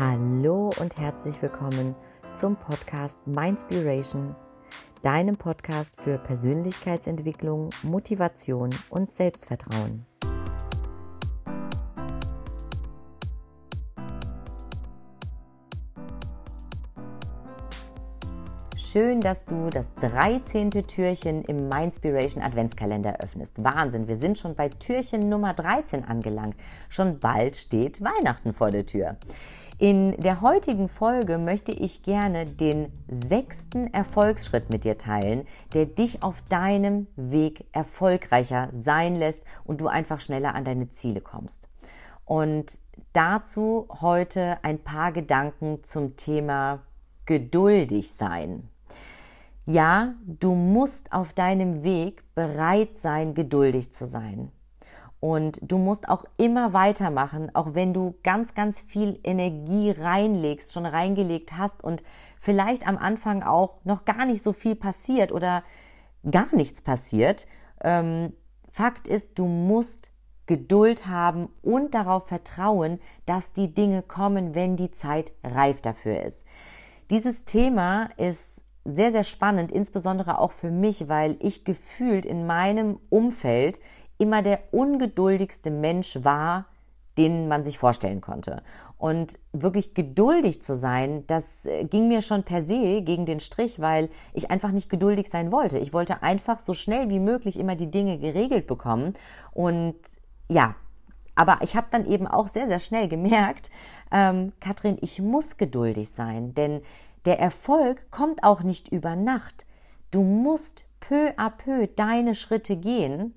Hallo und herzlich willkommen zum Podcast Mindspiration, deinem Podcast für Persönlichkeitsentwicklung, Motivation und Selbstvertrauen. Schön, dass du das 13. Türchen im Mindspiration Adventskalender öffnest. Wahnsinn, wir sind schon bei Türchen Nummer 13 angelangt. Schon bald steht Weihnachten vor der Tür. In der heutigen Folge möchte ich gerne den sechsten Erfolgsschritt mit dir teilen, der dich auf deinem Weg erfolgreicher sein lässt und du einfach schneller an deine Ziele kommst. Und dazu heute ein paar Gedanken zum Thema geduldig sein. Ja, du musst auf deinem Weg bereit sein, geduldig zu sein. Und du musst auch immer weitermachen, auch wenn du ganz, ganz viel Energie reinlegst, schon reingelegt hast und vielleicht am Anfang auch noch gar nicht so viel passiert oder gar nichts passiert. Ähm, Fakt ist, du musst Geduld haben und darauf vertrauen, dass die Dinge kommen, wenn die Zeit reif dafür ist. Dieses Thema ist sehr, sehr spannend, insbesondere auch für mich, weil ich gefühlt in meinem Umfeld immer der ungeduldigste Mensch war, den man sich vorstellen konnte. Und wirklich geduldig zu sein, das äh, ging mir schon per se gegen den Strich, weil ich einfach nicht geduldig sein wollte. Ich wollte einfach so schnell wie möglich immer die Dinge geregelt bekommen. Und ja, aber ich habe dann eben auch sehr, sehr schnell gemerkt, ähm, Katrin, ich muss geduldig sein, denn der Erfolg kommt auch nicht über Nacht. Du musst peu à peu deine Schritte gehen.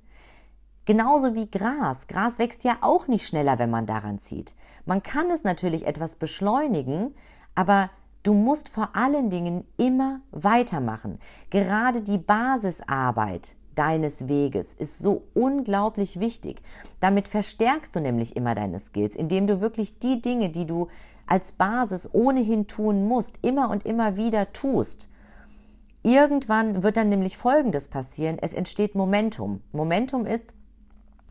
Genauso wie Gras. Gras wächst ja auch nicht schneller, wenn man daran zieht. Man kann es natürlich etwas beschleunigen, aber du musst vor allen Dingen immer weitermachen. Gerade die Basisarbeit deines Weges ist so unglaublich wichtig. Damit verstärkst du nämlich immer deine Skills, indem du wirklich die Dinge, die du als Basis ohnehin tun musst, immer und immer wieder tust. Irgendwann wird dann nämlich Folgendes passieren. Es entsteht Momentum. Momentum ist,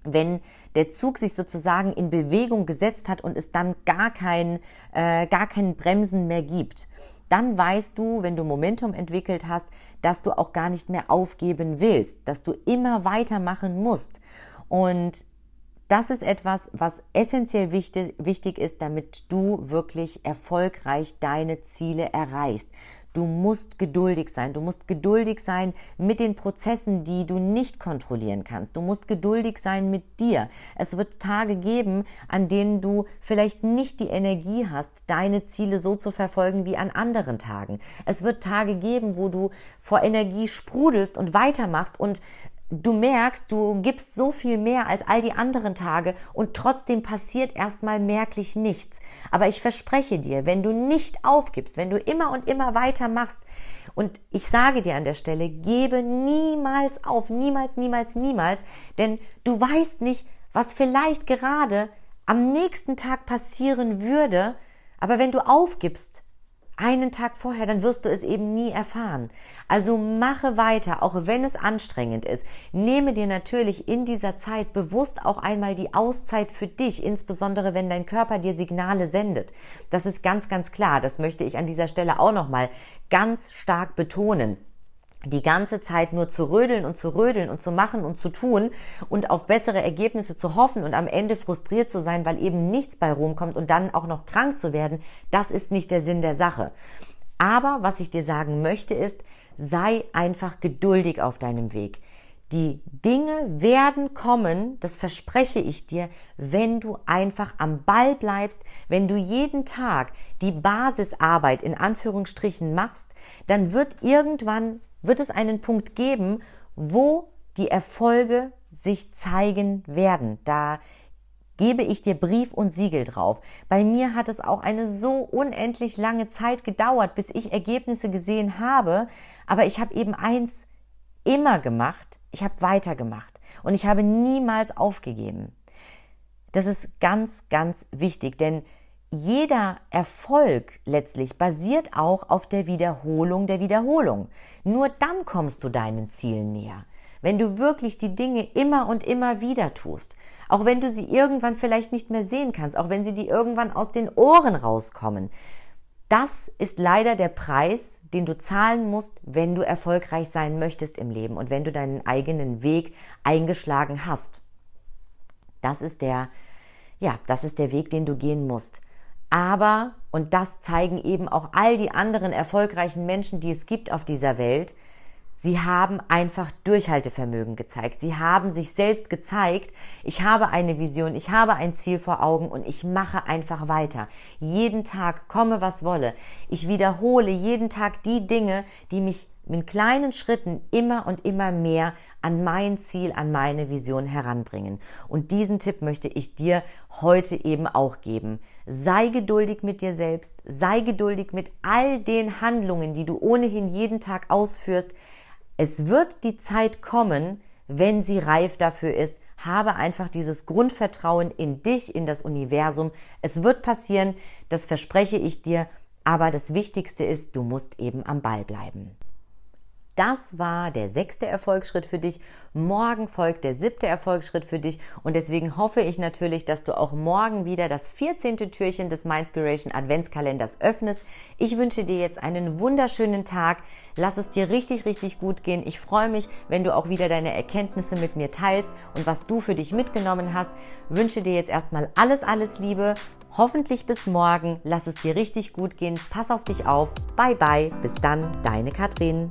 wenn der Zug sich sozusagen in Bewegung gesetzt hat und es dann gar kein, äh, gar kein Bremsen mehr gibt. Dann weißt du, wenn du Momentum entwickelt hast, dass du auch gar nicht mehr aufgeben willst, dass du immer weitermachen musst. Und das ist etwas, was essentiell wichtig, wichtig ist, damit du wirklich erfolgreich deine Ziele erreichst. Du musst geduldig sein. Du musst geduldig sein mit den Prozessen, die du nicht kontrollieren kannst. Du musst geduldig sein mit dir. Es wird Tage geben, an denen du vielleicht nicht die Energie hast, deine Ziele so zu verfolgen wie an anderen Tagen. Es wird Tage geben, wo du vor Energie sprudelst und weitermachst und du merkst, du gibst so viel mehr als all die anderen Tage und trotzdem passiert erstmal merklich nichts. Aber ich verspreche dir, wenn du nicht aufgibst, wenn du immer und immer weiter machst, und ich sage dir an der Stelle, gebe niemals auf, niemals, niemals, niemals, denn du weißt nicht, was vielleicht gerade am nächsten Tag passieren würde, aber wenn du aufgibst, einen Tag vorher, dann wirst du es eben nie erfahren. Also mache weiter, auch wenn es anstrengend ist. Nehme dir natürlich in dieser Zeit bewusst auch einmal die Auszeit für dich, insbesondere wenn dein Körper dir Signale sendet. Das ist ganz, ganz klar. Das möchte ich an dieser Stelle auch nochmal ganz stark betonen die ganze Zeit nur zu rödeln und zu rödeln und zu machen und zu tun und auf bessere Ergebnisse zu hoffen und am Ende frustriert zu sein, weil eben nichts bei rumkommt und dann auch noch krank zu werden, das ist nicht der Sinn der Sache. Aber was ich dir sagen möchte ist, sei einfach geduldig auf deinem Weg. Die Dinge werden kommen, das verspreche ich dir, wenn du einfach am Ball bleibst, wenn du jeden Tag die Basisarbeit in Anführungsstrichen machst, dann wird irgendwann wird es einen Punkt geben, wo die Erfolge sich zeigen werden. Da gebe ich dir Brief und Siegel drauf. Bei mir hat es auch eine so unendlich lange Zeit gedauert, bis ich Ergebnisse gesehen habe, aber ich habe eben eins immer gemacht, ich habe weitergemacht und ich habe niemals aufgegeben. Das ist ganz, ganz wichtig, denn jeder Erfolg letztlich basiert auch auf der Wiederholung der Wiederholung. Nur dann kommst du deinen Zielen näher. wenn du wirklich die Dinge immer und immer wieder tust, auch wenn du sie irgendwann vielleicht nicht mehr sehen kannst, auch wenn sie dir irgendwann aus den Ohren rauskommen, das ist leider der Preis, den du zahlen musst, wenn du erfolgreich sein möchtest im Leben und wenn du deinen eigenen Weg eingeschlagen hast. Das ist der, ja, das ist der Weg, den du gehen musst. Aber, und das zeigen eben auch all die anderen erfolgreichen Menschen, die es gibt auf dieser Welt, Sie haben einfach Durchhaltevermögen gezeigt. Sie haben sich selbst gezeigt, ich habe eine Vision, ich habe ein Ziel vor Augen und ich mache einfach weiter. Jeden Tag komme, was wolle. Ich wiederhole jeden Tag die Dinge, die mich mit kleinen Schritten immer und immer mehr an mein Ziel, an meine Vision heranbringen. Und diesen Tipp möchte ich dir heute eben auch geben. Sei geduldig mit dir selbst, sei geduldig mit all den Handlungen, die du ohnehin jeden Tag ausführst, es wird die Zeit kommen, wenn sie reif dafür ist. Habe einfach dieses Grundvertrauen in dich, in das Universum. Es wird passieren, das verspreche ich dir. Aber das Wichtigste ist, du musst eben am Ball bleiben. Das war der sechste Erfolgsschritt für dich. Morgen folgt der siebte Erfolgsschritt für dich. Und deswegen hoffe ich natürlich, dass du auch morgen wieder das 14. Türchen des Mindspiration Adventskalenders öffnest. Ich wünsche dir jetzt einen wunderschönen Tag. Lass es dir richtig, richtig gut gehen. Ich freue mich, wenn du auch wieder deine Erkenntnisse mit mir teilst und was du für dich mitgenommen hast. Wünsche dir jetzt erstmal alles, alles Liebe. Hoffentlich bis morgen. Lass es dir richtig gut gehen. Pass auf dich auf. Bye, bye. Bis dann, deine Katrin.